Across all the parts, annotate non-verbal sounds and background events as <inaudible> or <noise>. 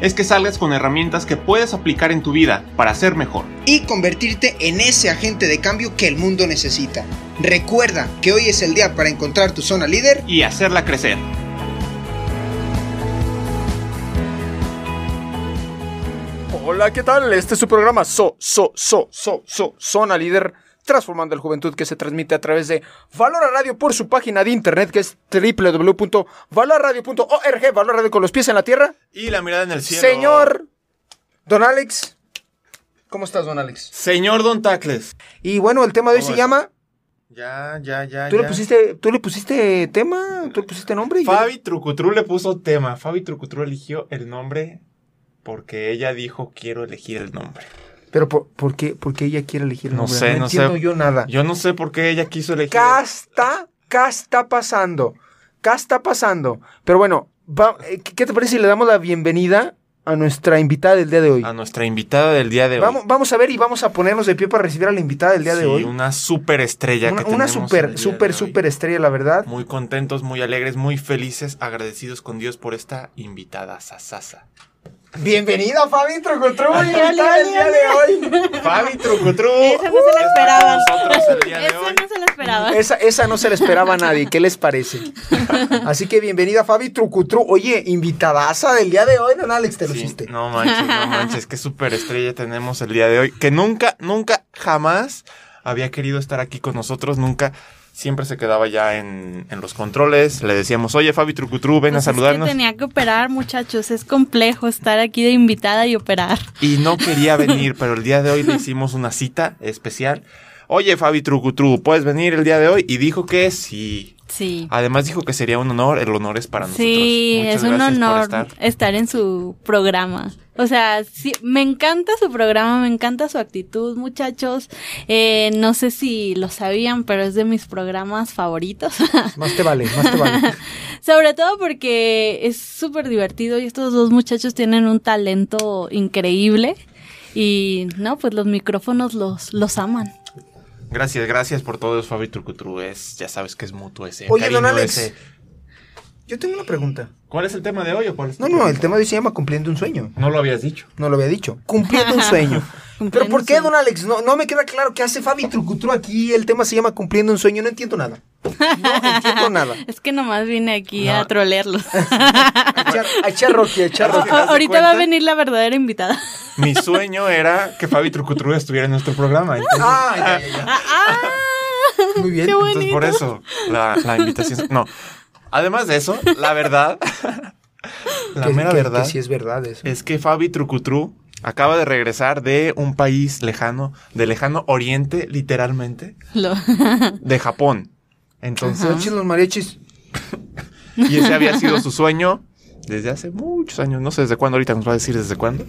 es que salgas con herramientas que puedes aplicar en tu vida para ser mejor. Y convertirte en ese agente de cambio que el mundo necesita. Recuerda que hoy es el día para encontrar tu zona líder. Y hacerla crecer. Hola, ¿qué tal? Este es su programa So, So, So, So, So, Zona Líder, transformando la juventud que se transmite a través de Valora Radio por su página de internet que es www.valorradio.org, Valora Radio con los pies en la tierra. Y la mirada en el cielo. Señor Don Alex, ¿cómo estás, Don Alex? Señor Don Tacles. Y bueno, el tema de hoy ¿Cómo se llama. Ya, ya, ya. ¿Tú le pusiste, tú le pusiste tema? ¿Tú le pusiste nombre? Fabi Trucutru le puso tema. Fabi Trucutru eligió el nombre porque ella dijo quiero elegir el nombre. Pero por, ¿por qué, por qué ella quiere elegir el No nombre? sé, no entiendo sé. yo nada. Yo no sé por qué ella quiso elegir. ¿Qué está, qué está pasando? ¿Qué está pasando? Pero bueno, va- eh, ¿qué te parece si le damos la bienvenida a nuestra invitada del día de hoy? A nuestra invitada del día de hoy. Vamos, vamos a ver y vamos a ponernos de pie para recibir a la invitada del día de hoy. Una super estrella Una, que una super, super, super estrella, la verdad. Muy contentos, muy alegres, muy felices, agradecidos con Dios por esta invitada sasasa. Bienvenida, Fabi Trucutru, del día de hoy. Fabi Trucutru. Esa no se la esperaban. el hoy. no se lo esperaba. Esa, esa no se la esperaba a nadie, ¿qué les parece? Así que bienvenida, Fabi Trucutru. Oye, invitadaza del día de hoy, don Alex, te lo Sí, hiciste. no manches, no manches, qué super estrella tenemos el día de hoy. Que nunca, nunca, jamás había querido estar aquí con nosotros, nunca. Siempre se quedaba ya en, en los controles. Le decíamos, oye, Fabi Trucutru, ven Pues a es que saludarnos. tenía que operar, muchachos. Es complejo estar aquí de invitada y operar. Y no quería <laughs> venir, pero el día de hoy le hicimos una cita especial. Oye, Fabi Trucutru, ¿puedes venir el día de hoy? Y dijo que sí. Sí. Además dijo que sería un honor, el honor es para nosotros. Sí, Muchas es un honor estar. estar. en su programa. O sea, sí, me encanta su programa, me encanta su actitud, muchachos. Eh, no sé si lo sabían, pero es de mis programas favoritos. <laughs> Más te vale, más te vale. <laughs> Sobre todo porque es súper divertido y estos dos muchachos tienen un talento increíble. Y no, pues los micrófonos los, los aman. Gracias, gracias por todo, Fabi Trucutru. Es, ya sabes que es mutuo ese. Oye, cariño, don Alex. ese- Yo tengo una pregunta. ¿Cuál es el tema de hoy o cuál es No, no, el tema de hoy se llama Cumpliendo un sueño. No lo habías dicho. No lo había dicho. Cumpliendo un sueño. <laughs> Pero ¿por qué, don Alex? No, no me queda claro qué hace Fabi Trucutru aquí. El tema se llama Cumpliendo un sueño. No entiendo nada. No entiendo nada. <laughs> Es que nomás vine aquí No. a trolearlos. <laughs> A echar, Rocky, a echar Rocky. ¿te das ahorita va a venir la verdadera invitada. Mi sueño era que Fabi Trucutru estuviera en nuestro programa. Entonces, Ah, ya, ya, ya. ¡Ah! Muy bien. Qué entonces por eso la, la invitación. No. Además de eso, la verdad. <laughs> la Que- mera que- verdad. Que sí es verdad eso. Es que Fabi Trucutru acaba de regresar de un país lejano, de lejano oriente, literalmente, Lo- de Japón. Entonces, los mariachis. <laughs> y ese había sido su sueño desde hace muchos años. No sé desde cuándo, ahorita nos va a decir desde cuándo.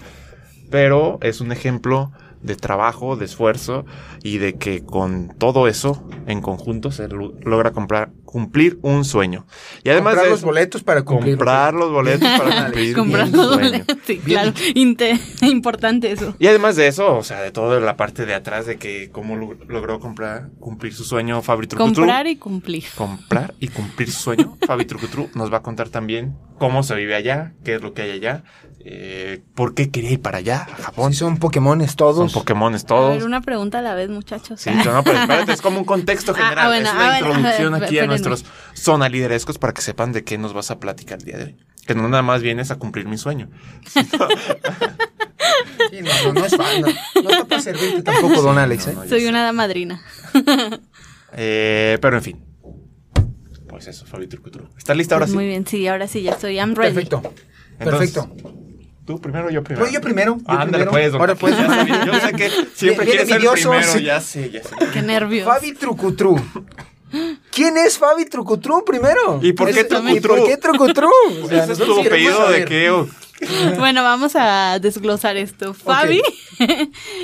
Pero es un ejemplo de trabajo, de esfuerzo y de que con todo eso en conjunto se lo- logra comprar, cumplir un sueño. Y además comprar de los boletos para cumplir. comprar los boletos para <laughs> cumplir Comprar un los sueño. boletos. Sí, claro. <laughs> Importante eso. Y además de eso, o sea, de toda la parte de atrás de que cómo lo- logró comprar, cumplir su sueño Fabri Trucutru. Comprar y cumplir. Comprar y cumplir su sueño. <laughs> Fabi Trucutru nos va a contar también cómo se vive allá, qué es lo que hay allá, eh, por qué quería ir para allá, a Japón. Son Pokémones Son todos. Pokémones A todos. ver, una pregunta a la vez, muchachos. Sí, no, pero espérate, es como un contexto Ah, general. ah, bueno, es una ah, introducción a ver, aquí a. nuestros zona liderescos para que sepan de qué nos vas a platicar el día de hoy. Que no nada más vienes a cumplir mi sueño. Sí, no, no, no es fan. No, no está para servirte tampoco, don Alex. ¿eh? No, no, yo Soy sé. una hada madrina. Eh, pero en fin. Pues eso, Fabi Trucutru. ¿Estás lista ahora Pues sí? Muy bien, sí, ahora sí, ya estoy. I'm ready. Perfecto. Entonces, Perfecto. ¿Tú primero o yo primero? Pues yo primero. yo Ah, ándale, pues, Ahora pues. ya sabía, Yo sé que siempre quieres ser el primero, sí. ya sé, ya sé. Qué nervios. Fabi Trucutru. ¿Quién es Fabi Trucutru primero? ¿Y por qué Ese- Trucutru? ¿Y por qué Trucutru? O sea, ¿Ese es tu apellido de saber. <laughs> Bueno, vamos a desglosar esto. Fabi.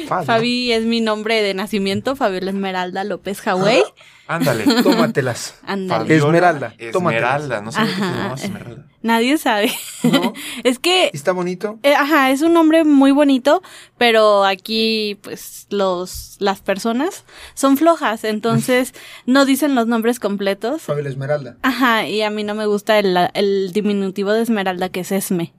Fabi. Fabi es mi nombre de nacimiento, Fabiola Esmeralda López Hawaii. Ándale. Tómatelas. Ándale. Esmeralda. Esmeralda, no sé qué Esmeralda. <laughs> Nadie sabe. ¿No? <laughs> es que ¿Está bonito? Eh, ajá, es un nombre muy bonito, pero aquí, pues, los, las personas son flojas, entonces no dicen los nombres completos. Fabiola Esmeralda. Ajá, y a mí no me gusta el, el diminutivo de Esmeralda, que es Esme.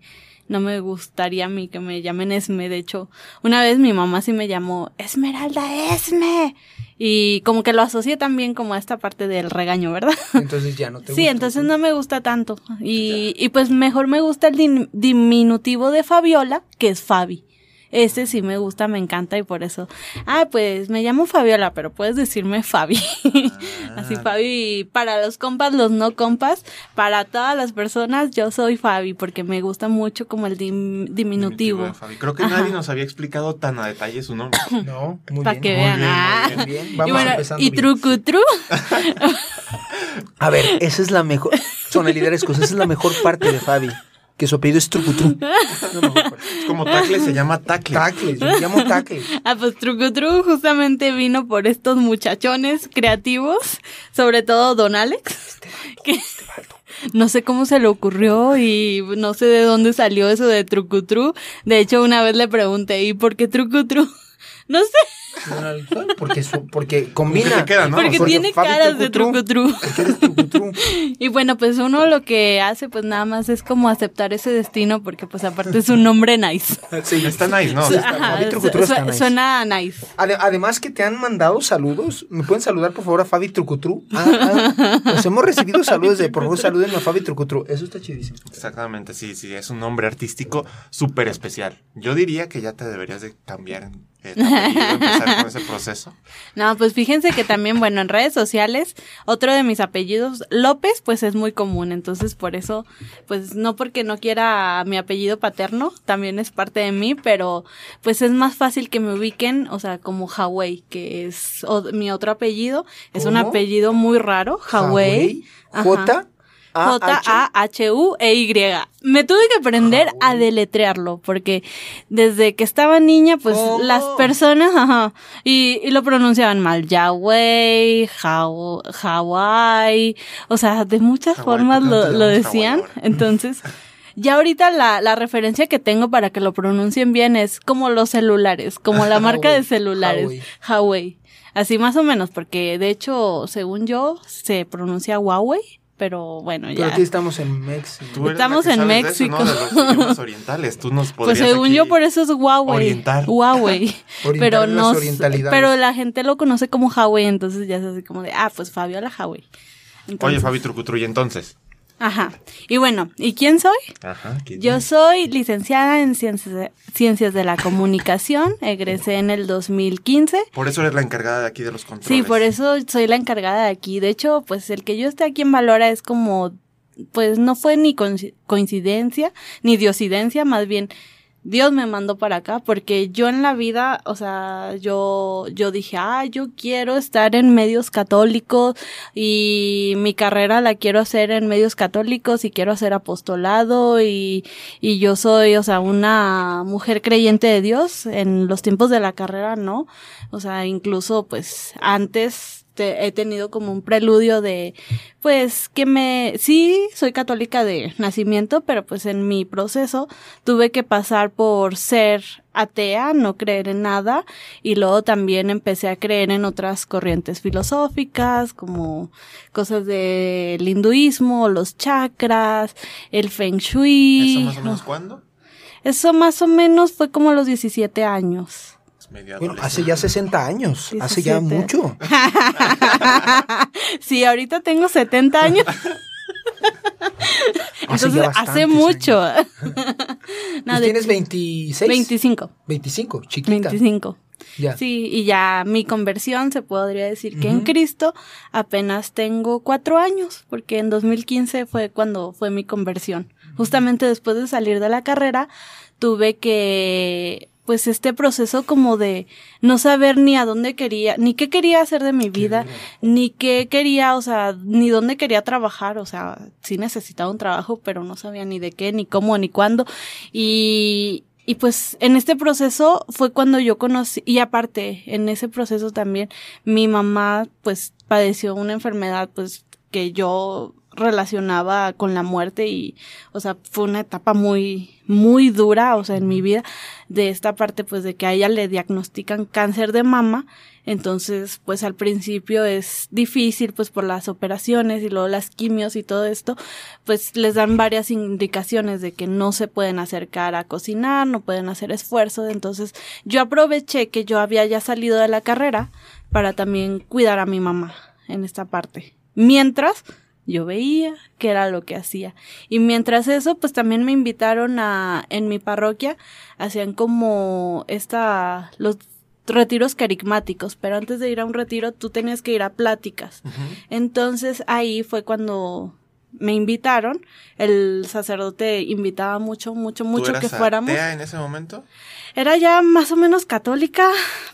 No me gustaría a mí que me llamen Esme. De hecho, una vez mi mamá sí me llamó Esmeralda Esme. Y como que lo asocié también como a esta parte del regaño, ¿verdad? Entonces ya no te <laughs> Sí, gusta. entonces no me gusta tanto. Y, y pues mejor me gusta el dim- diminutivo de Fabiola, que es Fabi. Ese sí me gusta, me encanta y por eso. Ah, pues me llamo Fabiola, pero puedes decirme Fabi. <laughs> Así Fabi, para los compas, los no compas, para todas las personas, yo soy Fabi, porque me gusta mucho como el dim- diminutivo. de Fabi. Creo que Ajá. nadie nos había explicado tan a detalle su nombre. <coughs> No, muy Para bien. que Muy vean. bien, muy ah. Bien, bien. Y Vamos bueno, empezando y bien. trucutru. <laughs> A ver, esa es la mejor. Zona liderescos, esa es la mejor parte de Fabi. Que su apellido es Trucutru. <laughs> Mejor parte. Es como Tacle, se llama Tacle. Tacles, yo me llamo Tacles. Ah, pues Trucutru justamente vino por estos muchachones creativos, sobre todo Don Alex, que no sé cómo se le ocurrió y no sé de dónde salió eso de Trucutru. De hecho, una vez le pregunté, ¿y por qué Trucutru? <laughs> No sé, Porque, su- porque combina. queda, ¿no? porque Porque tiene Fabi caras de Trucutru. Trucutru. Porque. <laughs> Y bueno, pues uno lo que hace pues nada más es como aceptar ese destino porque pues aparte es un nombre nice. <laughs> Sí, Está nice, ¿no? Está- Ajá, Fabi Trucutru su- está nice. Suena nice. Ade- además que te han mandado saludos. ¿Me pueden saludar, por favor, a Fabi Trucutru? Ah, ah, nos hemos recibido saludos de, por favor, saluden a Fabi Trucutru. Eso está chidísimo. Exactamente, sí, sí, es un nombre artístico súper especial. Yo diría que ya te deberías de cambiar eh, empezar con ese proceso. <laughs> No, pues fíjense que también, bueno, en redes sociales, otro de mis apellidos, López, pues es muy común. Entonces, por eso, pues no porque no quiera mi apellido paterno, también es parte de mí, pero pues es más fácil que me ubiquen, o sea, como Hawaii, que es o- mi otro apellido. Es un apellido muy raro, Hawaii. Ajá. J. A. J-A-H-U-E-Y. Me tuve que aprender a deletrearlo, porque desde que estaba niña, pues las personas, <laughs> ajá, y, y lo pronunciaban mal. Yahweh, Haw- Hawaii, o sea, de muchas formas ¿por qué no lo, decían. <laughs> Entonces, ya ahorita la, la referencia que tengo para que lo pronuncien bien es como los celulares, como la marca de celulares. Huawei. Así más o menos, porque de hecho, según yo, se pronuncia Huawei, pero bueno, Pero ya. aquí estamos en México. Estamos en de eso, México. ¿no? De los idiomas orientales. Tú nos Pues según yo por eso es Huawei. orientar. Huawei. <laughs> Orientar pero no, pero la gente lo conoce como Huawei, entonces ya es así como de, ah, pues Fabiola Huawei. Oye, Entonces- Fabi Trucutru, y entonces. Ajá. Y bueno, ¿y quién soy? Ajá. ¿quién Yo es? soy licenciada en ciencias de, ciencias de la comunicación, egresé en el 2015. Por eso eres la encargada de aquí de los controles. Sí, por eso soy la encargada de aquí. De hecho, pues el que yo esté aquí en Valora es como, pues no fue ni coinci- coincidencia, ni diosidencia, más bien Dios me mandó para acá porque yo en la vida, o sea, yo, yo dije, ah, yo quiero estar en medios católicos y mi carrera la quiero hacer en medios católicos y quiero hacer apostolado y, y yo soy, o sea, una mujer creyente de Dios. En los tiempos de la carrera, no. O sea, incluso pues antes te- he tenido como un preludio de, pues que me, sí, soy católica de nacimiento, pero pues en mi proceso tuve que pasar por ser atea, no creer en nada, y luego también empecé a creer en otras corrientes filosóficas, como cosas del hinduismo, los chakras, el feng shui. ¿Eso más o menos cuándo? Eso más o menos fue como a los 17 años. Medio Bueno, hace ya 60 años. Hace ya 17. mucho. <laughs> sí, ahorita tengo 70 años. <laughs> Hace Entonces, hace bastantes mucho. <laughs> No, Pues tienes 26. 25. 25, chiquita. 25. Ya. Sí, y ya mi conversión se podría decir que en Cristo apenas tengo cuatro años, porque en 2015 fue cuando fue mi conversión. Justamente después de salir de la carrera, tuve que pues este proceso como de no saber ni a dónde quería, ni qué quería hacer de mi vida, ni qué quería, o sea, ni dónde quería trabajar, o sea, sí necesitaba un trabajo, pero no sabía ni de qué, ni cómo, ni cuándo. Y, y pues en este proceso fue cuando yo conocí, y aparte, en ese proceso también, mi mamá pues padeció una enfermedad pues que yo relacionaba con la muerte y, o sea, fue una etapa muy, muy dura, o sea, en mi vida, de esta parte, pues, de que a ella le diagnostican cáncer de mama, entonces, pues, al principio es difícil, pues, por las operaciones y luego las quimios y todo esto, pues, les dan varias indicaciones de que no se pueden acercar a cocinar, no pueden hacer esfuerzo, entonces, yo aproveché que yo había ya salido de la carrera para también cuidar a mi mamá en esta parte. Mientras, yo veía que era lo que hacía. Y mientras eso, pues también me invitaron a, en mi parroquia, hacían como esta, los retiros carismáticos, pero antes de ir a un retiro tú tenías que ir a pláticas. Entonces ahí fue cuando me invitaron, el sacerdote invitaba mucho, mucho, mucho que fuéramos. atea en ese momento? Era ya más o menos católica,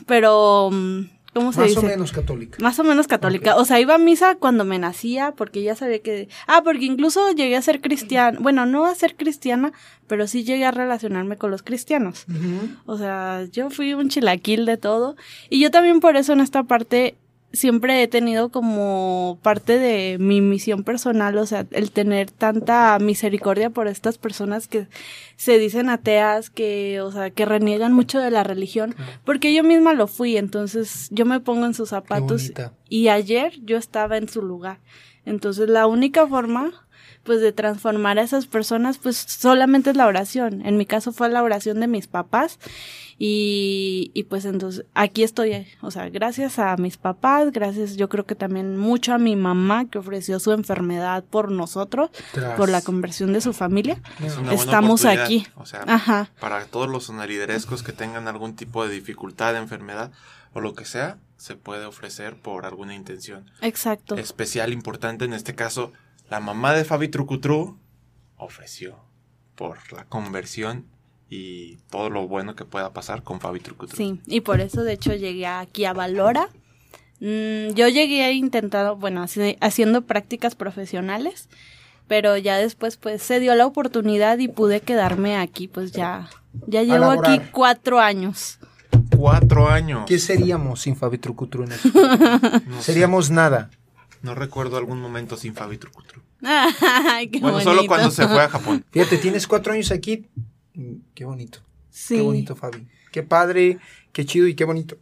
pero mm, ¿Cómo se Más dice? o menos católica. Más o menos católica. O sea, iba a misa cuando me nacía porque ya sabía que... Ah, porque incluso llegué a ser cristiana. Bueno, no a ser cristiana, pero sí llegué a relacionarme con los cristianos. O sea, yo fui un chilaquil de todo. Y yo también por eso en esta parte siempre he tenido como parte de mi misión personal, o sea, el tener tanta misericordia por estas personas que se dicen ateas, que, o sea, que reniegan mucho de la religión, porque yo misma lo fui, entonces yo me pongo en sus zapatos y ayer yo estaba en su lugar. Entonces la única forma pues de transformar a esas personas pues solamente es la oración. En mi caso fue la oración de mis papás y, y pues entonces aquí estoy, o sea, gracias a mis papás, gracias yo creo que también mucho a mi mamá que ofreció su enfermedad por nosotros, Tras. por la conversión de su familia. Es una buena Estamos aquí. O sea, Ajá. para todos los sonariderescos que tengan algún tipo de dificultad, enfermedad o lo que sea, se puede ofrecer por alguna intención Exacto. especial, importante. En este caso, la mamá de Fabi Trucutru ofreció por la conversión y todo lo bueno que pueda pasar con Fabi Trucutru. Sí, y por eso de hecho llegué aquí a Valora. Mm, yo llegué intentando, bueno, haci- haciendo prácticas profesionales, pero ya después pues se dio la oportunidad y pude quedarme aquí, pues ya, ya llevo aquí cuatro años. Cuatro años. ¿Qué seríamos sin Fabi Trucutru en eso? No, sé, Seríamos nada. No recuerdo algún momento sin Fabi Trucutru. <laughs> Ay, qué Bueno, solo cuando se fue a Japón. <laughs> Fíjate, tienes cuatro años aquí. Mm, Qué bonito. Sí. Qué bonito, Fabi. Qué padre, qué chido y qué bonito.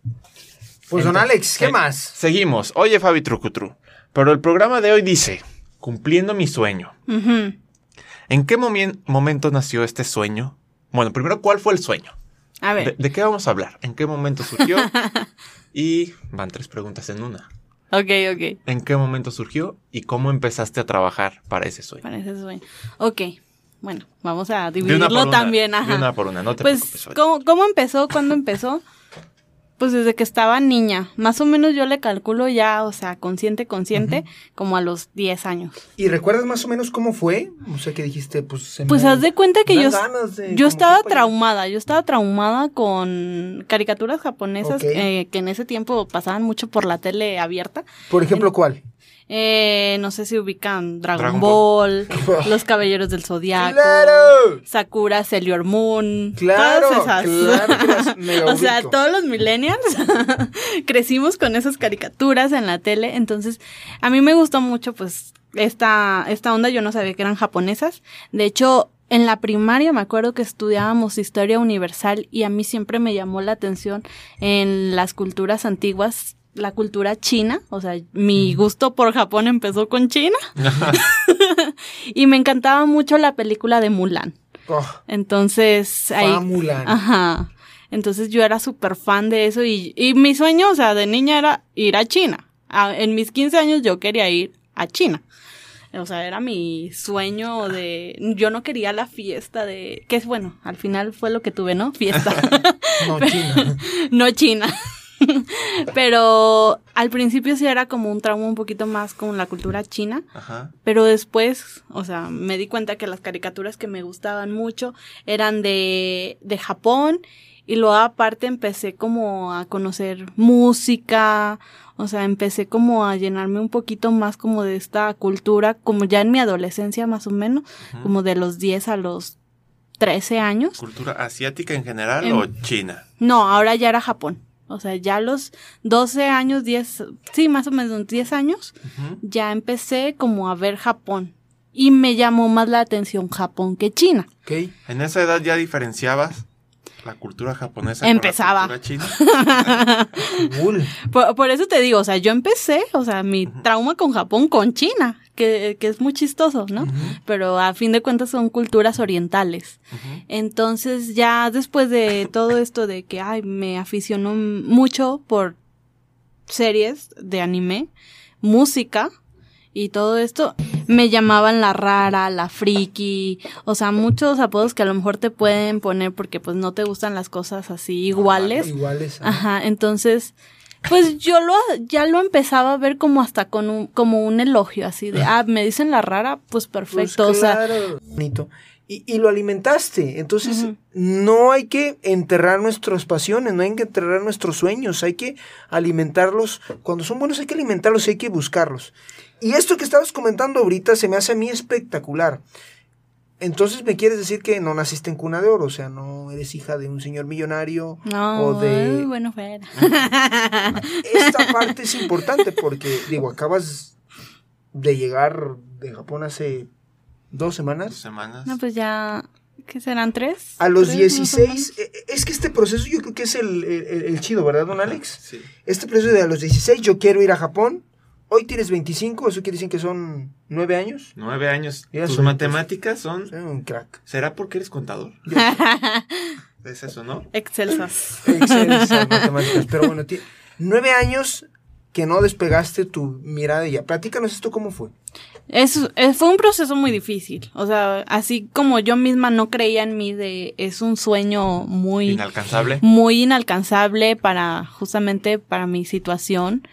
Pues, don Alex, ¿qué más? Seguimos. Oye, Fabi Trucutru. Pero el programa de hoy dice, cumpliendo mi sueño. ¿En qué momen- momento nació este sueño? Bueno, primero, ¿cuál fue el sueño? A ¿De, ver, de qué vamos a hablar? ¿En qué momento surgió? <laughs> y van tres preguntas en una. Ok, ok. ¿En qué momento surgió y cómo empezaste a trabajar para ese sueño? Para ese sueño. Ok, bueno, vamos a De dividirlo una por una, también, De ajá. una por una, no te preocupes. Pues, Fabi. ¿cómo, ¿cómo empezó? ¿Cuándo empezó? Pues desde que estaba niña. Más o menos yo le calculo ya, o sea, consciente, consciente, como a los 10 años. ¿Y recuerdas más o menos cómo fue? O sea, que dijiste, pues... se Pues me haz de cuenta que yo, de yo estaba que, traumada. Yo estaba traumada con caricaturas japonesas eh, que en ese tiempo pasaban mucho por la tele abierta. Por ejemplo, ¿cuál? Eh, no sé si ubican Dragon, Dragon Ball, <laughs> Los Caballeros del Zodiaco. ¡Claro! Sakura, Sailor Moon. Claro, todas esas. claro <laughs> o sea, todos los millennials <laughs> crecimos con esas caricaturas en la tele. Entonces, a mí me gustó mucho, pues, esta, esta onda. Yo no sabía que eran japonesas. De hecho, en la primaria me acuerdo que estudiábamos historia universal y a mí siempre me llamó la atención en las culturas antiguas. La cultura china, o sea, mi gusto por Japón empezó con China <laughs> y me encantaba mucho la película de Mulan. Oh, Entonces, ahí. Mulan. Ajá. Entonces yo era súper fan de eso y, y mi sueño, o sea, de niña era ir a China. A- en mis 15 años yo quería ir a China. O sea, era mi sueño de... Yo no quería la fiesta de... Que es bueno, al final fue lo que tuve, ¿no? Fiesta. <laughs> No, China. <laughs> no China. <laughs> Pero al principio sí era como un trauma un poquito más con la cultura china. Ajá. Pero después, o sea, me di cuenta que las caricaturas que me gustaban mucho eran de, de Japón Y luego aparte empecé como a conocer música, o sea, empecé como a llenarme un poquito más como de esta cultura, como ya en mi adolescencia más o menos, como de los 10 a los 13 años. ¿Cultura asiática en general o china? No, ahora ya era Japón. O sea, ya a los 12 años, 10, sí, más o menos 10 años, ya empecé como a ver Japón. Y me llamó más la atención Japón que China. Ok. ¿En esa edad ya diferenciabas la cultura japonesa Empezaba. con la cultura china? <laughs> Cool. Por, por eso te digo, o sea, yo empecé, o sea, mi trauma con Japón con China, que, que es muy chistoso, ¿no? Pero a fin de cuentas son culturas orientales. Entonces ya después de todo esto de que, ay, me aficionó mucho por series de anime, música y todo esto, me llamaban la rara, la friki, o sea, muchos apodos que a lo mejor te pueden poner porque pues no te gustan las cosas así iguales. Iguales. ah. Ajá, entonces, pues yo lo, ya lo empezaba a ver como hasta con un, como un elogio, así de, ah, me dicen la rara, pues Pues perfecto, o sea, claro. Bonito. Y, y lo alimentaste. Entonces, no hay que enterrar nuestras pasiones, no hay que enterrar nuestros sueños, hay que alimentarlos. Cuando son buenos hay que alimentarlos y hay que buscarlos. Y esto que estabas comentando ahorita se me hace a mí espectacular. Entonces me quieres decir que no naciste en cuna de oro, o sea, no eres hija de un señor millonario no, o de... ay, bueno, fuera. Esta parte es importante porque, digo, acabas de llegar de Japón hace dos Dos semanas. semanas. No, pues ya, ¿qué serán tres? A los ¿Tres, más o menos? 16, eh, eh, es que este proceso yo creo que es el, el- el chido, ¿verdad, don Alex? Sí. Este proceso de a los 16 yo quiero ir a Japón, hoy tienes 25, eso quiere decir que son 9 años. Nueve años. Ya Tus matemáticas son... Soy un crack. ¿Será porque eres contador? <laughs> Es eso, ¿no? Excelsas. Excel, <laughs> matemáticas, pero bueno, ti- 9 años que no despegaste tu mirada de ella. Platícanos esto cómo fue. Es, es- fue un proceso muy difícil. O sea, así como yo misma no creía en mí de es un sueño muy Inalcanzable. muy inalcanzable para justamente para mi situación.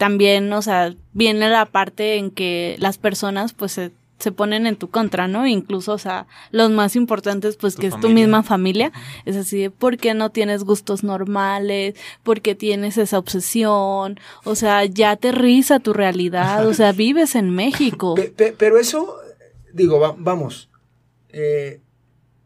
También, o sea, viene la parte en que las personas pues se, se ponen en tu contra, ¿no? Incluso, o sea, los más importantes pues Tu que es tu misma familia. Es así de, ¿por qué no tienes gustos normales? ¿Por qué tienes esa obsesión? O sea, ya aterriza tu realidad, o sea, <laughs> vives en México. Pe- pe- pero eso, digo, va- vamos. eh,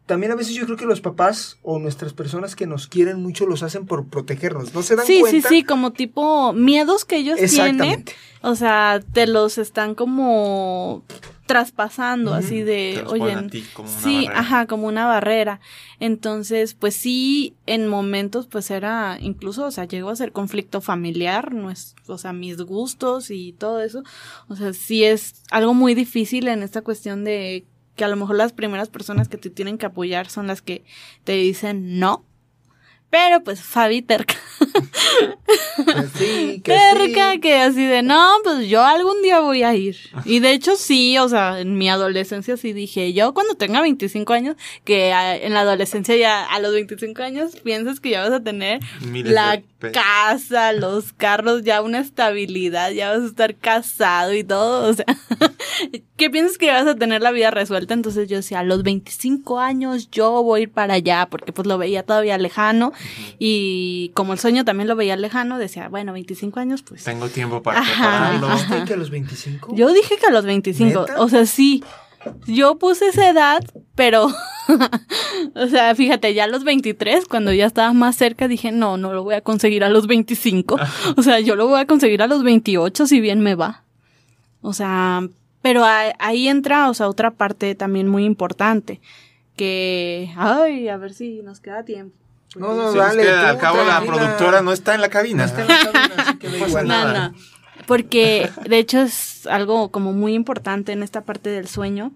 también a veces yo creo que los papás o nuestras personas que nos quieren mucho los hacen por protegernos. No se dan Sí, sí, cuenta. sí, como tipo miedos que ellos tienen. O sea, te los están como traspasando, así de, oye, a ti como una sí, barrera. ajá, como una barrera. Entonces, pues sí, en momentos, pues era, incluso, o sea, llegó a ser conflicto familiar, no es, o sea, mis gustos y todo eso. O sea, sí es algo muy difícil en esta cuestión de que a lo mejor las primeras personas que te tienen que apoyar son las que te dicen no. Pero pues Fabi terca. Que sí, <laughs> que terca sí. que así de no, pues yo algún día voy a ir. Y de hecho sí, o sea, en mi adolescencia sí dije, yo cuando tenga 25 años, que ah, en la adolescencia ya a los 25 años piensas que ya vas a tener Miles la casa, los carros, ya una estabilidad, ya vas a estar casado y todo, o sea, <laughs> ¿qué piensas que ya vas a tener la vida resuelta? Entonces yo decía, a los 25 años yo voy a ir para allá, porque pues lo veía todavía lejano y como el sueño también lo veía lejano, decía, bueno, 25 años, pues... Tengo tiempo para Ajá. prepararlo. ¿Dijiste que a los 25? Yo dije que a los 25, ¿Neta? o sea, sí. Yo puse esa edad, pero, <laughs> o sea, fíjate, ya a los 23, cuando ya estaba más cerca, dije, no, no lo voy a conseguir a los 25. O sea, yo lo voy a conseguir a los 28, si bien me va. O sea, pero a- ahí entra, o sea, otra parte también muy importante, que, ay, a ver si nos queda tiempo. No, no, Sí, dale. es que tú, al cabo la productora no está en la cabina. No está en la cabina, así que <laughs> da No pasa igual. No, nada. no. Porque de hecho es algo como muy importante en esta parte del sueño.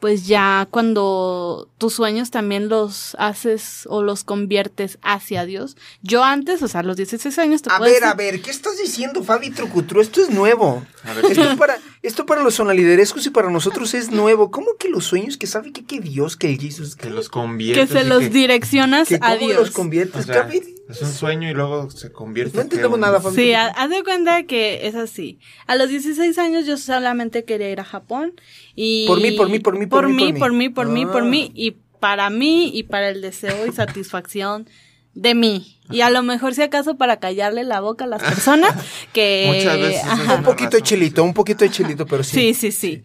Pues ya cuando tus sueños también los haces o los conviertes hacia Dios. Yo antes, o sea, a los 16 años te A ver, decir- a ver, ¿qué estás diciendo, Fabi Trucutru? Esto es nuevo. A ver, Esto para, esto para los sonaliderescos y para nosotros es nuevo. ¿Cómo que los sueños que sabe que, que Dios, que el Jesús, que que, los que conviertes. se los que- direccionas que a cómo Dios. los o conviertes? sea, es un sueño y luego se convierte. No entendemos nada, Fabi. Sí, ha- haz de cuenta que es así. A los 16 años yo solamente quería ir a Japón y... Por mí, por mí, por mí, por por mí, mí, por mí, por mí, por Ah. mí, y para mí y para el deseo y satisfacción de mí. Y a lo mejor si acaso para callarle la boca a las personas <laughs> que... Muchas veces Un poquito de chilito, un poquito de chilito, pero sí. Sí, sí, sí.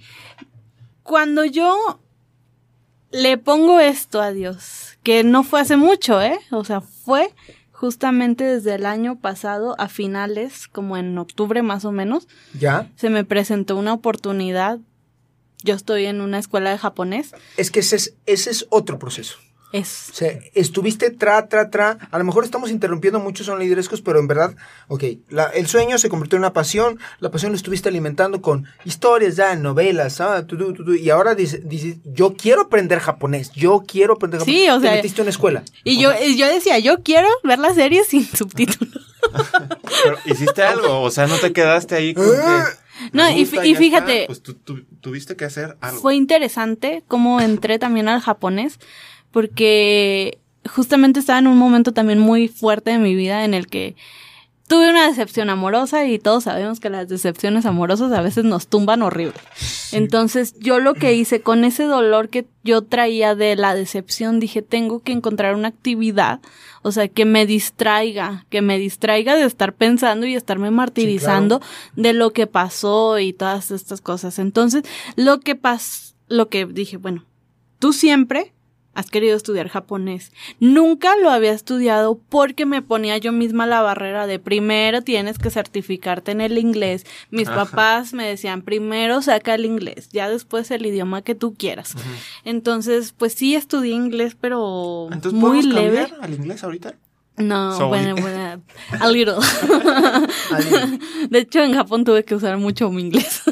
Cuando yo le pongo esto a Dios, que no fue hace mucho, ¿eh? O sea, fue justamente desde el año pasado a finales, como en octubre más o menos, ¿Ya? se me presentó una oportunidad. Yo estoy en una escuela de japonés. Es que ese es, ese es otro proceso. Es O sea, estuviste tra, tra, tra. A lo mejor estamos interrumpiendo muchos son liderescos, pero en verdad, ok, la- el sueño se convirtió en una pasión. La pasión lo estuviste alimentando con historias ya, novelas, ah, tu, tu, tu, tu, y ahora dices, yo quiero aprender japonés, yo quiero aprender japonés. Sí, o Te sea- metiste a una escuela. Y yo, y yo decía, yo quiero ver la serie sin <laughs> subtítulos. Pero hiciste algo, o sea, no te quedaste ahí con que. No, me y fíjate- está, pues tú, tú tuviste que hacer algo. Fue interesante cómo entré también al japonés, porque justamente estaba en un momento también muy fuerte de mi vida en el que tuve una decepción amorosa y todos sabemos que las decepciones amorosas a veces nos tumban horrible. Entonces yo lo que hice con ese dolor que yo traía de la decepción, dije, tengo que encontrar una actividad, o sea, que me distraiga, que me distraiga de estar pensando y estarme martirizando de lo que pasó y todas estas cosas. Entonces, lo que pasó, lo que dije, bueno, tú siempre has querido estudiar japonés. Nunca lo había estudiado porque me ponía yo misma la barrera de primero tienes que certificarte en el inglés. Mis Ajá. papás me decían primero saca el inglés, ya después el idioma que tú quieras. Entonces, pues sí estudié inglés, pero Entonces, muy ¿podemos leve. cambiar al inglés ahorita? No, bueno, bueno, a little. <laughs> Ali. <laughs> De hecho, en Japón tuve que usar mucho mi inglés.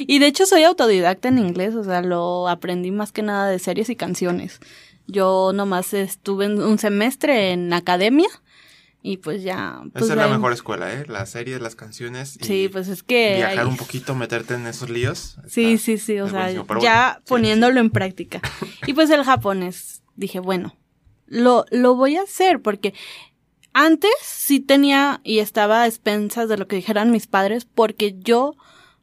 Y de hecho, soy autodidacta en inglés, o sea, lo aprendí más que nada de series y canciones. Yo nomás estuve en un semestre en academia y pues ya. Pues Esa es la mejor escuela, ¿eh? Las series, las canciones. y Sí, pues es que. Viajar un poquito, meterte en esos líos. Sí, sí, sí, o sea, ya bueno, sí, poniéndolo en práctica. Y pues el japonés, dije, bueno, lo, lo voy a hacer porque antes sí tenía y estaba a expensas de lo que dijeran mis padres porque yo,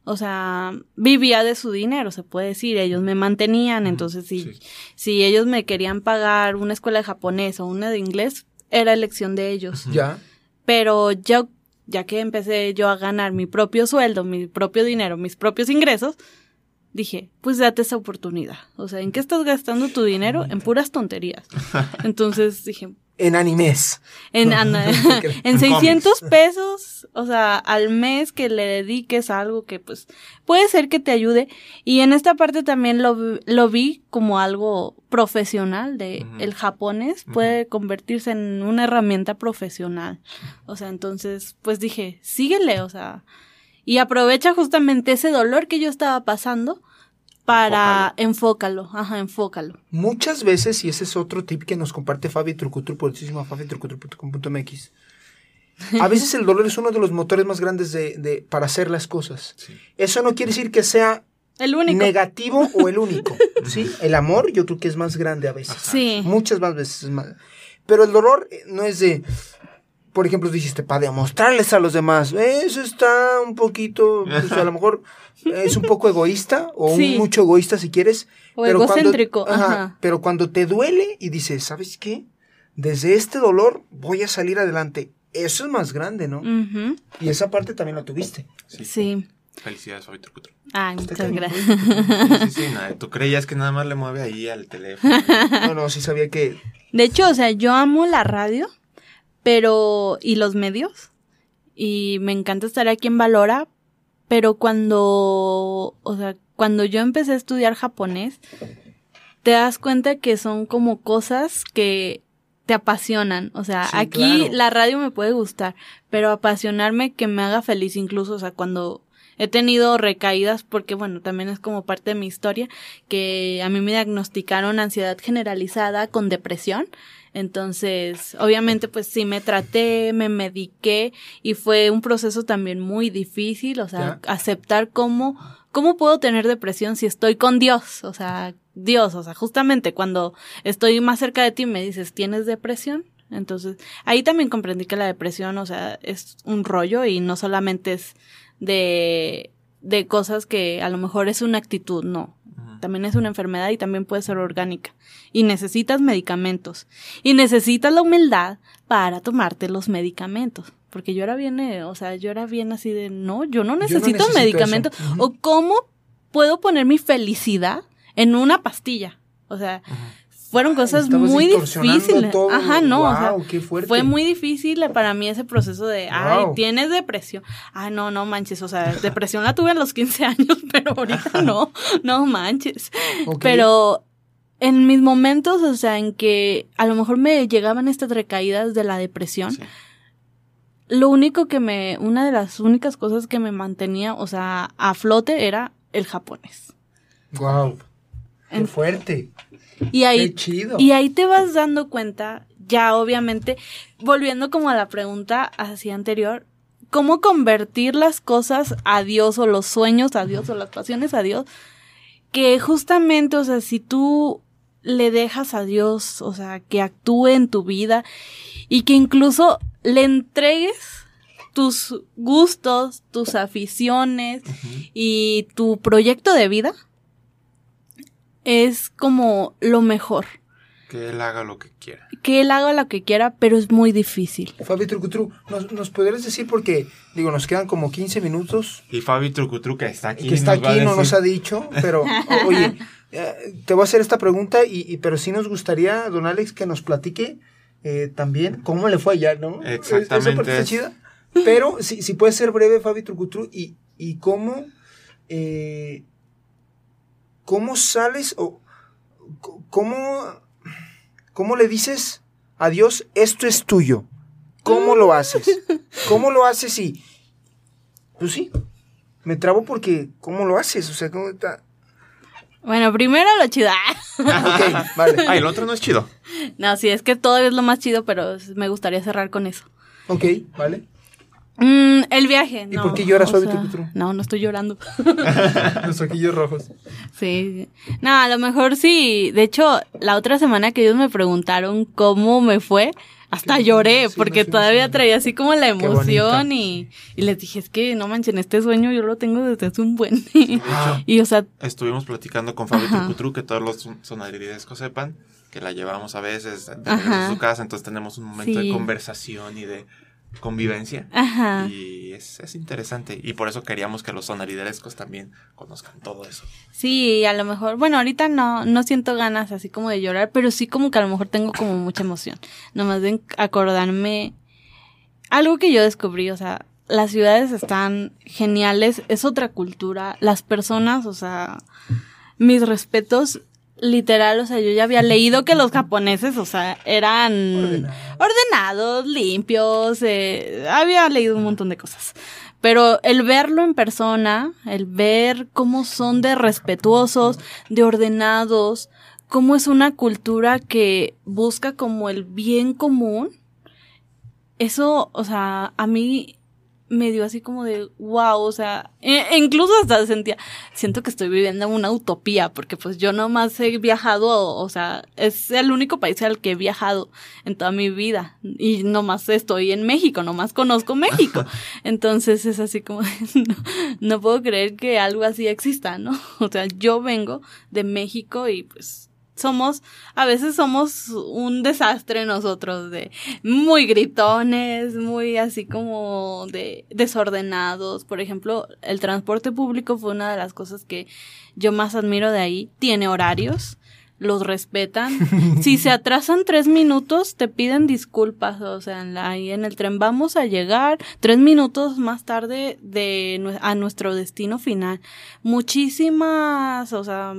o sea, vivía de su dinero, se puede decir, ellos me mantenían, entonces si, sí. si ellos me querían pagar una escuela de japonés o una de inglés, era elección de ellos. ¿Ya? Pero yo, ya que empecé yo a ganar mi propio sueldo, mi propio dinero, mis propios ingresos, dije, pues date esa oportunidad. O sea, ¿en qué estás gastando tu dinero? En puras tonterías. Entonces dije, En animes. en, ana- <laughs> en En 600 pesos, o sea, al mes que le dediques a algo que pues puede ser que te ayude. Y en esta parte también lo, vi- lo vi como algo profesional de el japonés puede convertirse en una herramienta profesional. O sea, entonces pues dije, síguele, o sea, y aprovecha justamente ese dolor que yo estaba pasando para enfócalo, ajá, enfócalo. Muchas veces, y ese es otro tip que nos comparte Fabi Trucutru, por a fabitrucutru.com.mx. A veces el dolor es uno de los motores más grandes de, de- para hacer las cosas. Sí. Eso no quiere decir que sea El único. negativo o el único. <laughs> ¿sí? El amor yo creo que es más grande a veces. Sí. Muchas más veces es más. Pero el dolor eh, no es de, por ejemplo, dijiste, para demostrarles a los demás. Eso está un poquito, pues, a lo mejor es un poco egoísta o Sí. un mucho egoísta si quieres. O pero cuando- egocéntrico, ajá. Pero cuando te duele y dices, ¿sabes qué? Desde este dolor voy a salir adelante. Eso es más grande, ¿no? Y esa parte también la tuviste. Sí. Sí. Felicidades, Fabi Trucutru. Ay, muchas gracias. Sí, sí, sí, nada, Tú creías que nada más le mueve ahí al teléfono. No, no, sí sabía que De hecho, o sea, yo amo la radio, pero y los medios y me encanta estar aquí en Valora, pero cuando, o sea, cuando yo empecé a estudiar japonés, te das cuenta que son como cosas que te apasionan, o sea, Sí, aquí claro. la radio me puede gustar, pero apasionarme que me haga feliz incluso, o sea, cuando he tenido recaídas porque bueno, también es como parte de mi historia que a mí me diagnosticaron ansiedad generalizada con depresión. Entonces, obviamente, pues sí me traté, me mediqué y fue un proceso también muy difícil, o sea, aceptar cómo, cómo puedo tener depresión si estoy con Dios, o sea, Dios, o sea, justamente cuando estoy más cerca de ti me dices, ¿tienes depresión? Entonces, ahí también comprendí que la depresión, o sea, es un rollo y no solamente es de, de cosas que a lo mejor es una actitud, no. También es una enfermedad y también puede ser orgánica. Y necesitas medicamentos. Y necesitas la humildad para tomarte los medicamentos. Porque yo era bien, eh, o sea, yo era bien así de, no, yo no necesito, necesito medicamentos. O cómo puedo poner mi felicidad en una pastilla. O sea, fueron cosas Estabas muy difíciles. todo. Ajá, no. o sea, Guau, qué fuerte. fue muy difícil para mí ese proceso de, ay, Wow. tienes depresión. Ay, no, no manches, o sea, depresión la tuve a los 15 <laughs> años, pero ahorita no, no manches. Pero en mis momentos, o sea, en que a lo mejor me llegaban estas recaídas de la depresión, Sí. lo único que me, una de las únicas cosas que me mantenía, o sea, a flote era el japonés. Wow. Qué fuerte. Y ahí Qué chido. Y ahí te vas dando cuenta, ya obviamente, volviendo como a la pregunta así anterior, cómo convertir las cosas a Dios o los sueños a Dios o las pasiones a Dios, que justamente, o sea, si tú le dejas a Dios, o sea, que actúe en tu vida y que incluso le entregues tus gustos, tus aficiones y tu proyecto de vida, es como lo mejor. Que él haga lo que quiera. Que él haga lo que quiera, pero es muy difícil. Fabi Trucutru, ¿nos, ¿nos podrías decir? Porque, digo, nos quedan como 15 minutos. Y Fabi Trucutru, que está aquí. que está nos aquí, no nos ha dicho, pero, oye, eh, te voy a hacer esta pregunta, y, y- pero sí nos gustaría, don Alex, que nos platique eh, también cómo le fue allá, ¿no? Exactamente. parte está chida. Pero si, si puede ser breve, Fabi Trucutru, y, y cómo, eh, cómo sales o cómo, cómo le dices a Dios, esto es tuyo. ¿Cómo lo haces? <laughs> ¿Cómo lo haces? Y, pues sí, me trabo porque, ¿cómo lo haces? O sea, ¿cómo está? Bueno, primero lo chido. ¡Ah! Ok, vale. Ah, el otro no es chido. No, sí, es que todo es lo más chido, pero me gustaría cerrar con eso. Ok, vale. Mm, el viaje. ¿Y no, por qué lloras, Fabi sea, Trucutru? No, no estoy llorando. <laughs> Los ojillos rojos. Sí. No, a lo mejor sí. De hecho, la otra semana que ellos me preguntaron cómo me fue, hasta lloré, sí, porque sí, todavía sí. traía así como la emoción y, y les dije, es que no manchen, este sueño yo lo tengo desde hace un buen. Ah, <laughs> y o sea, Estuvimos platicando con Fabi. Trucutru, que todos los son- sonaridescos sepan, que la llevamos a veces de a su casa, entonces tenemos un momento Sí. de conversación y de convivencia. ajá. Y es, es interesante. Y por eso queríamos que los sonariderescos también conozcan todo eso. Sí, a lo mejor, bueno, ahorita no, no siento ganas así como de llorar, pero sí como que a lo mejor tengo como mucha emoción. Nomás de acordarme algo que yo descubrí, o sea, las ciudades están geniales, es otra cultura, las personas, o sea, mis respetos, literal, o sea, yo ya había leído que los japoneses, o sea, eran Ordenados. ordenados, limpios, eh, había leído un montón de cosas. Pero el verlo en persona, el ver cómo son de respetuosos, de ordenados, cómo es una cultura que busca como el bien común, eso, o sea, a mí me dio así como de wow, o sea, e- e incluso hasta sentía, siento que estoy viviendo una utopía, porque pues yo nomás he viajado, o sea, es el único país al que he viajado en toda mi vida, y nomás estoy en México, nomás conozco México, <laughs> entonces es así como, <laughs> no, no puedo creer que algo así exista, ¿no? <laughs> O sea, yo vengo de México y pues somos, a veces somos un desastre nosotros de muy gritones, muy así como de desordenados. Por ejemplo, el transporte público fue una de las cosas que yo más admiro de ahí. Tiene horarios, los respetan. <laughs> si se atrasan tres minutos, te piden disculpas. O sea, en la- ahí en el tren vamos a llegar tres minutos más tarde de a nuestro destino final. Muchísimas, o sea,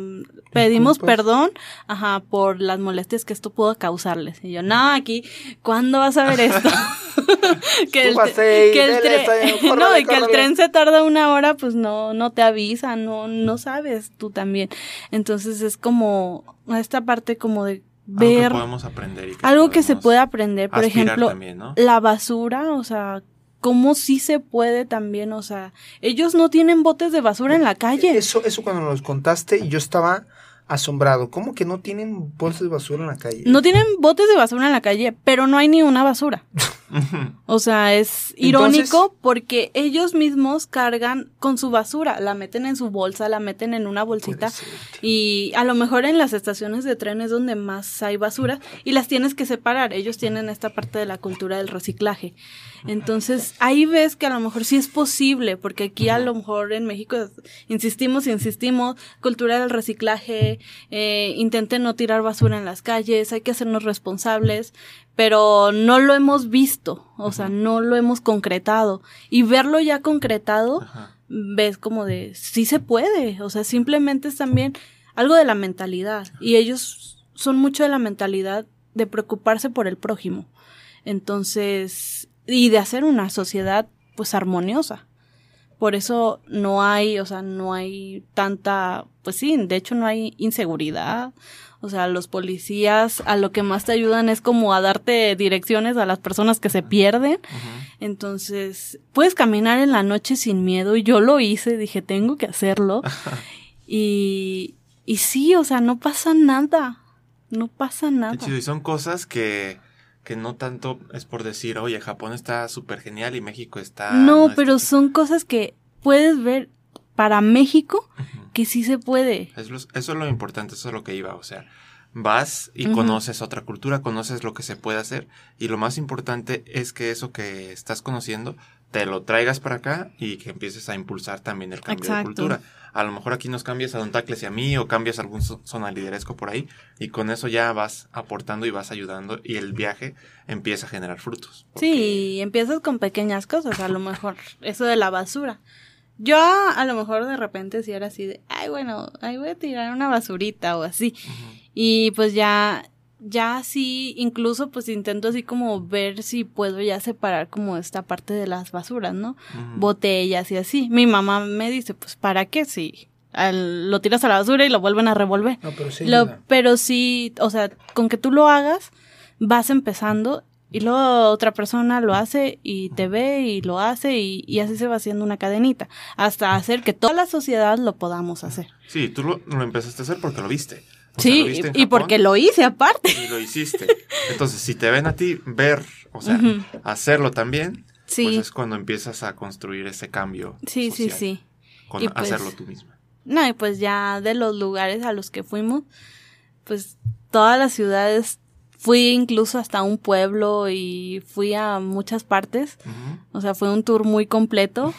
pedimos Disculpas. perdón, ajá, por las molestias que esto pudo causarles. Y yo, no, aquí, ¿cuándo vas a ver esto? <laughs> <laughs> que el, Súbase que tren- no, y que el tren se tarda una hora, pues no, no te avisa, no, no sabes tú también. Entonces es como esta parte como de Algo que ver podemos aprender. Y que algo que se puede aprender, por ejemplo, también, ¿no? la basura, o sea, cómo sí se puede también, o sea, ellos no tienen botes de basura en la calle. Eso, eso cuando nos contaste y yo estaba asombrado. ¿Cómo que no tienen bolsas de basura en la calle? No tienen botes de basura en la calle, pero no hay ni una basura. <laughs> O sea, es irónico porque ellos mismos cargan con su basura, la meten en su bolsa, la meten en una bolsita y a lo mejor en las estaciones de tren es donde más hay basura y las tienes que separar. Ellos tienen esta parte de la cultura del reciclaje. Entonces, ahí ves que a lo mejor sí es posible, porque aquí a lo mejor en México insistimos, insistimos, cultura del reciclaje, eh, intenten no tirar basura en las calles, hay que hacernos responsables, pero no lo hemos visto, o sea, no lo hemos concretado. Y verlo ya concretado, ves como de, sí se puede, o sea, simplemente es también algo de la mentalidad. Y ellos son mucho de la mentalidad de preocuparse por el prójimo. Entonces, y de hacer una sociedad pues armoniosa. Por eso no hay, o sea, no hay tanta, pues sí, de hecho no hay inseguridad. O sea, los policías a lo que más te ayudan es como a darte direcciones a las personas que se pierden. Entonces, puedes caminar en la noche sin miedo y yo lo hice, dije, tengo que hacerlo. <laughs> y, y sí, o sea, no pasa nada. No pasa nada. y son cosas que que no tanto es por decir, oye, Japón está súper genial y México está... No, pero son cosas que puedes ver para México que sí se puede. eso es lo importante, eso es lo que iba, o sea, vas y conoces otra cultura, conoces lo que se puede hacer y lo más importante es que eso que estás conociendo te lo traigas para acá y que empieces a impulsar también el cambio de cultura. A lo mejor aquí nos cambias a Don Tacles y a mí o cambias algún zona lideresco por ahí y con eso ya vas aportando y vas ayudando y el viaje empieza a generar frutos. Sí, empiezas con pequeñas cosas, a lo mejor eso de la basura. Yo a lo mejor de repente si era así de, ay bueno, ahí voy a tirar una basurita o así. Y pues ya ya sí, incluso pues intento así como ver si puedo ya separar como esta parte de las basuras, ¿no? Botellas y así. Mi mamá me dice, pues ¿para qué si lo tiras a la basura y lo vuelven a revolver? No, pero sí. pero sí, o sea, con que tú lo hagas, vas empezando y luego otra persona lo hace y te ve y lo hace y, y, así se va haciendo una cadenita hasta hacer que toda la sociedad lo podamos hacer. Sí, tú lo, lo empezaste a hacer porque lo viste sí, y porque lo hice aparte. Y lo hiciste. Entonces, si te ven a ti ver, o sea, hacerlo también, pues es cuando empiezas a construir ese cambio. Sí, sí, sí. Con pues hacerlo tú misma. No, y pues ya de los lugares a los que fuimos, pues todas las ciudades, fui incluso hasta un pueblo y fui a muchas partes. O sea, fue un tour muy completo.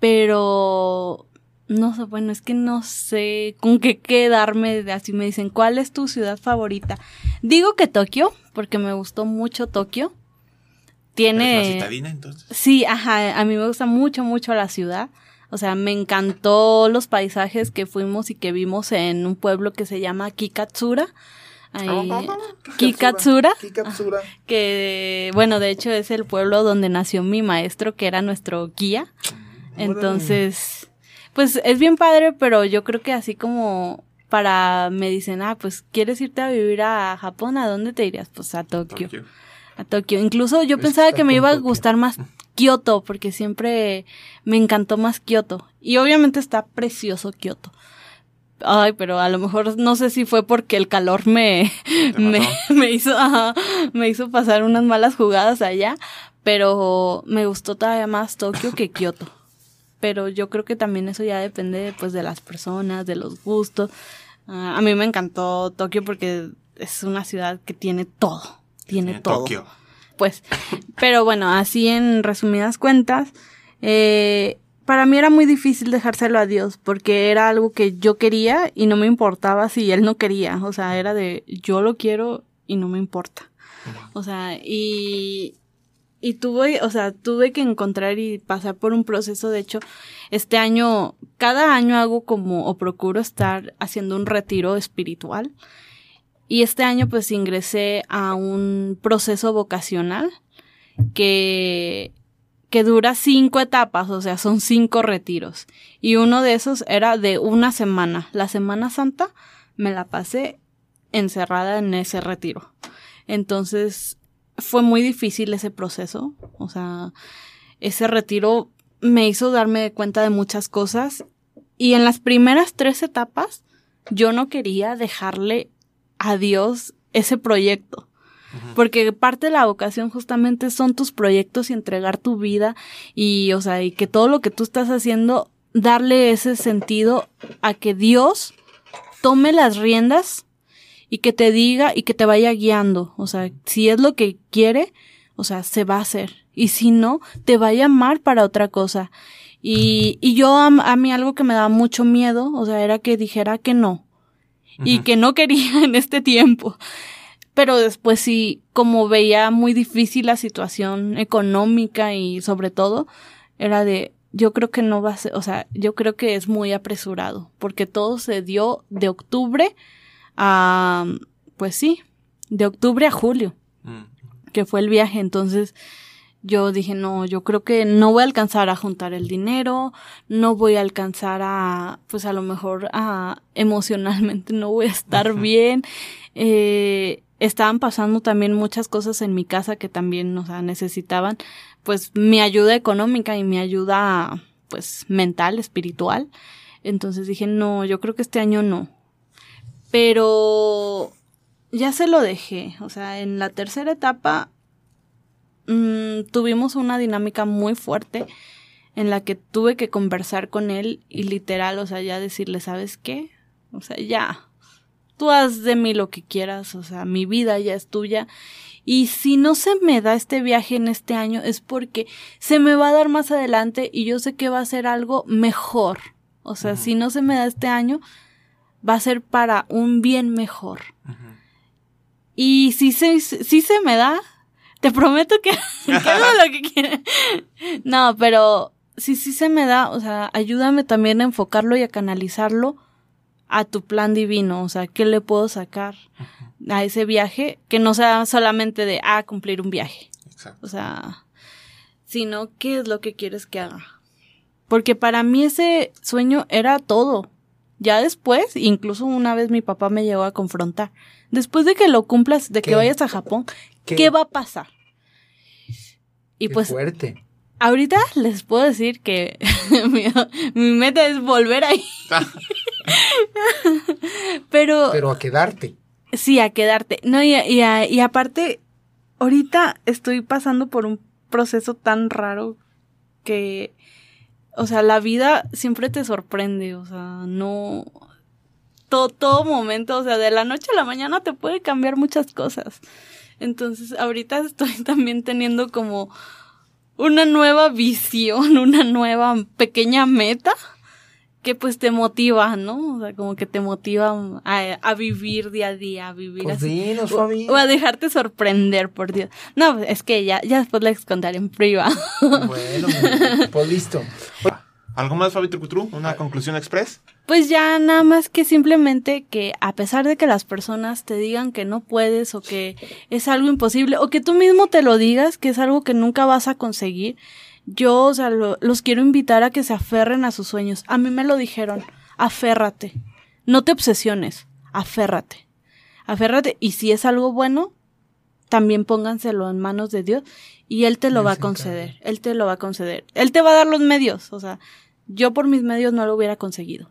Pero no sé, bueno, es que no sé con qué quedarme. Así me dicen, ¿cuál es tu ciudad favorita? Digo que Tokio, porque me gustó mucho Tokio. Tiene. citadina entonces? Sí, ajá. A mí me gusta mucho, mucho la ciudad. O sea, me encantó los paisajes que fuimos y que vimos en un pueblo que se llama Kikatsura. Ahí, Kikatsura, Kikatsura, que bueno, de hecho es el pueblo donde nació mi maestro, que era nuestro guía. Entonces, pues es bien padre, pero yo creo que así como para me dicen, ah, pues quieres irte a vivir a Japón, ¿a dónde te irías? Pues a Tokio. A Tokio. Incluso yo pensaba que me iba a gustar más Kioto, porque siempre me encantó más Kioto. Y obviamente está precioso Kioto. Ay, pero a lo mejor no sé si fue porque el calor me, <laughs> me, <laughs> me, hizo, me hizo pasar unas malas jugadas allá, pero me gustó todavía más Tokio que <laughs> Kioto pero yo creo que también eso ya depende pues de las personas, de los gustos. Ah, a mí me encantó Tokio porque es una ciudad que tiene todo, tiene, todo. Tokio. Pues, pero bueno, así en resumidas cuentas, eh, para mí era muy difícil dejárselo a Dios porque era algo que yo quería y no me importaba si él no quería, o sea, era de yo lo quiero y no me importa. O sea, y, y tuve, o sea, tuve que encontrar y pasar por un proceso. De hecho, este año, cada año hago como, o procuro estar haciendo un retiro espiritual. Y este año pues ingresé a un proceso vocacional que, que dura cinco etapas, o sea, son cinco retiros. Y uno de esos era de una semana. La Semana Santa me la pasé encerrada en ese retiro. Entonces, fue muy difícil ese proceso. O sea, ese retiro me hizo darme cuenta de muchas cosas. Y en las primeras tres etapas, yo no quería dejarle a Dios ese proyecto. Porque parte de la vocación justamente son tus proyectos y entregar tu vida y, o sea, y que todo lo que tú estás haciendo, darle ese sentido a que Dios tome las riendas y que te diga y que te vaya guiando. O sea, si es lo que quiere, o sea, se va a hacer. Y si no, te va a llamar para otra cosa. Y, y yo a, a mí algo que me daba mucho miedo, o sea, era que dijera que no. Y que no quería <laughs> en este tiempo. Pero después sí, como veía muy difícil la situación económica y sobre todo, era de, yo creo que no va a ser, o sea, yo creo que es muy apresurado, porque todo se dio de octubre a, pues sí, de octubre a julio, Mm. que fue el viaje. Entonces yo dije, no, yo creo que no voy a alcanzar a juntar el dinero, no voy a alcanzar a, pues a lo mejor a emocionalmente no voy a estar bien. Eh, estaban pasando también muchas cosas en mi casa que también, o sea, necesitaban pues mi ayuda económica y mi ayuda pues mental, espiritual. Entonces dije, no, yo creo que este año no. Pero ya se lo dejé. O sea, en la tercera etapa mm, tuvimos una dinámica muy fuerte en la que tuve que conversar con él y literal, o sea, ya decirle, ¿sabes qué? O sea, ya, tú haz de mí lo que quieras, o sea, mi vida ya es tuya. Y si no se me da este viaje en este año es porque se me va a dar más adelante y yo sé que va a ser algo mejor. O sea, si no se me da este año, va a ser para un bien mejor. Y si se, si se me da, te prometo que, <laughs> que hago lo que quiera. No, pero si sí se me da, o sea, ayúdame también a enfocarlo y a canalizarlo a tu plan divino. O sea, ¿qué le puedo sacar a ese viaje? Que no sea solamente de, ah, cumplir un viaje. Exacto. O sea, sino qué es lo que quieres que haga. Porque para mí ese sueño era todo. Ya después, incluso una vez mi papá me llegó a confrontar. Después de que lo cumplas, de que vayas a Japón, ¿Qué? ¿qué, va a pasar? Y Qué pues fuerte. ahorita les puedo decir que <laughs> mi, mi meta es volver ahí. <laughs> Pero, Pero a quedarte. sí, a quedarte. No, y, y, y aparte, ahorita estoy pasando por un proceso tan raro que, o sea, la vida siempre te sorprende, o sea, no... Todo, todo momento, o sea, de la noche a la mañana te puede cambiar muchas cosas. Entonces, ahorita estoy <laughs> también teniendo como una nueva visión, una nueva pequeña meta que pues te motiva, ¿no? O sea, como que te motiva a, a vivir día a día, a vivir Pues así. dinos, O, Fabi. o a dejarte sorprender, por Dios. No, es que ya, ya después les contaré en privado. Bueno, pues listo. ¿Algo más, Fabi Trucutru? ¿Una conclusión express? Pues ya nada más que simplemente que a pesar de que las personas te digan que no puedes o que es algo imposible o que tú mismo te lo digas que es algo que nunca vas a conseguir, yo, o sea, lo- los quiero invitar a que se aferren a sus sueños. A mí me lo dijeron, aférrate, no te obsesiones, aférrate, aférrate y si es algo bueno, también pónganselo en manos de Dios y Él te lo va a se conceder, Él te lo va a conceder, Él te va a dar los medios, o sea, yo por mis medios no lo hubiera conseguido.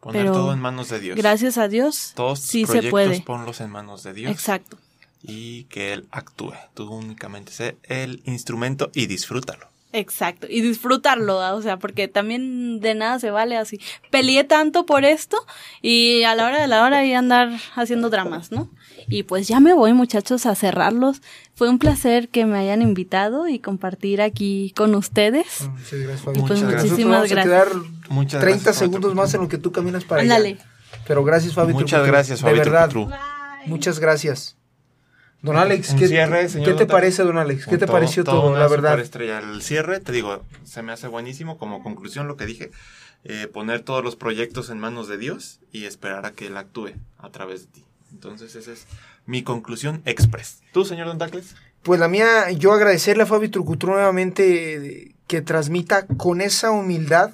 Poner Pero todo en manos de Dios. Gracias a Dios, Todos sí se proyectos puede. ponlos en manos de Dios. Exacto. Y que Él actúe. Tú únicamente sé el instrumento y disfrútalo. Exacto, y disfrutarlo, ¿ah? o sea, porque también de nada se vale así. Peleé tanto por esto y a la hora de la hora y andar haciendo dramas, ¿no? Y pues ya me voy, muchachos, a cerrarlos. Fue un placer que me hayan invitado y compartir aquí con ustedes. Muchas gracias, Fabi. Muchas Nosotros gracias. Muchísimas vamos a gracias. quedar Muchas 30 gracias, Fabi segundos más en lo que tú caminas para Ándale. allá. Pero gracias, Fabi. Muchas Trucutru. gracias, De Fabi verdad, Trucutru. muchas gracias. Don Alex, ¿qué, cierre, señor ¿qué te parece, Don Alex? ¿Qué te todo- pareció todo, la verdad? superestrella. El cierre, te digo, se me hace buenísimo. Como conclusión, lo que dije, eh, poner todos los proyectos en manos de Dios y esperar a que Él actúe a través de ti. Entonces, esa es mi conclusión express. ¿Tú, señor Don Tacles? Pues la mía, yo agradecerle a Fabi Trucutru nuevamente eh, que transmita con esa humildad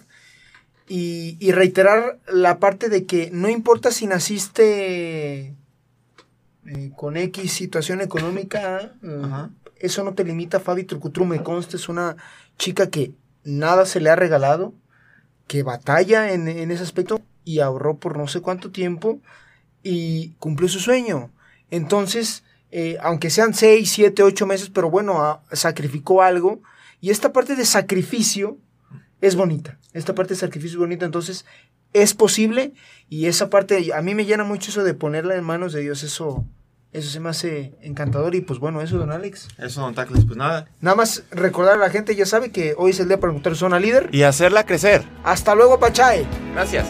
y, y reiterar la parte de que no importa si naciste eh, con X situación económica, eh, Ajá. eso no te limita. Fabi Trucutru me consta, es una chica que nada se le ha regalado, que batalla en, en ese aspecto y ahorró por no sé cuánto tiempo y cumplió su sueño. Entonces, eh, aunque sean 6, 7, 8 meses, pero bueno, ah, sacrificó algo. Y esta parte de sacrificio es bonita. Esta parte de sacrificio es bonita. Entonces, es posible. Y esa parte, a mí me llena mucho eso de ponerla en manos de Dios. Eso, eso se me hace encantador. Y pues bueno, eso, don Alex. Eso, don Tacles, pues nada. Nada más recordar a la gente, ya sabe que hoy es el día para encontrar zona líder. Y hacerla crecer. Hasta luego, Pachay. Gracias.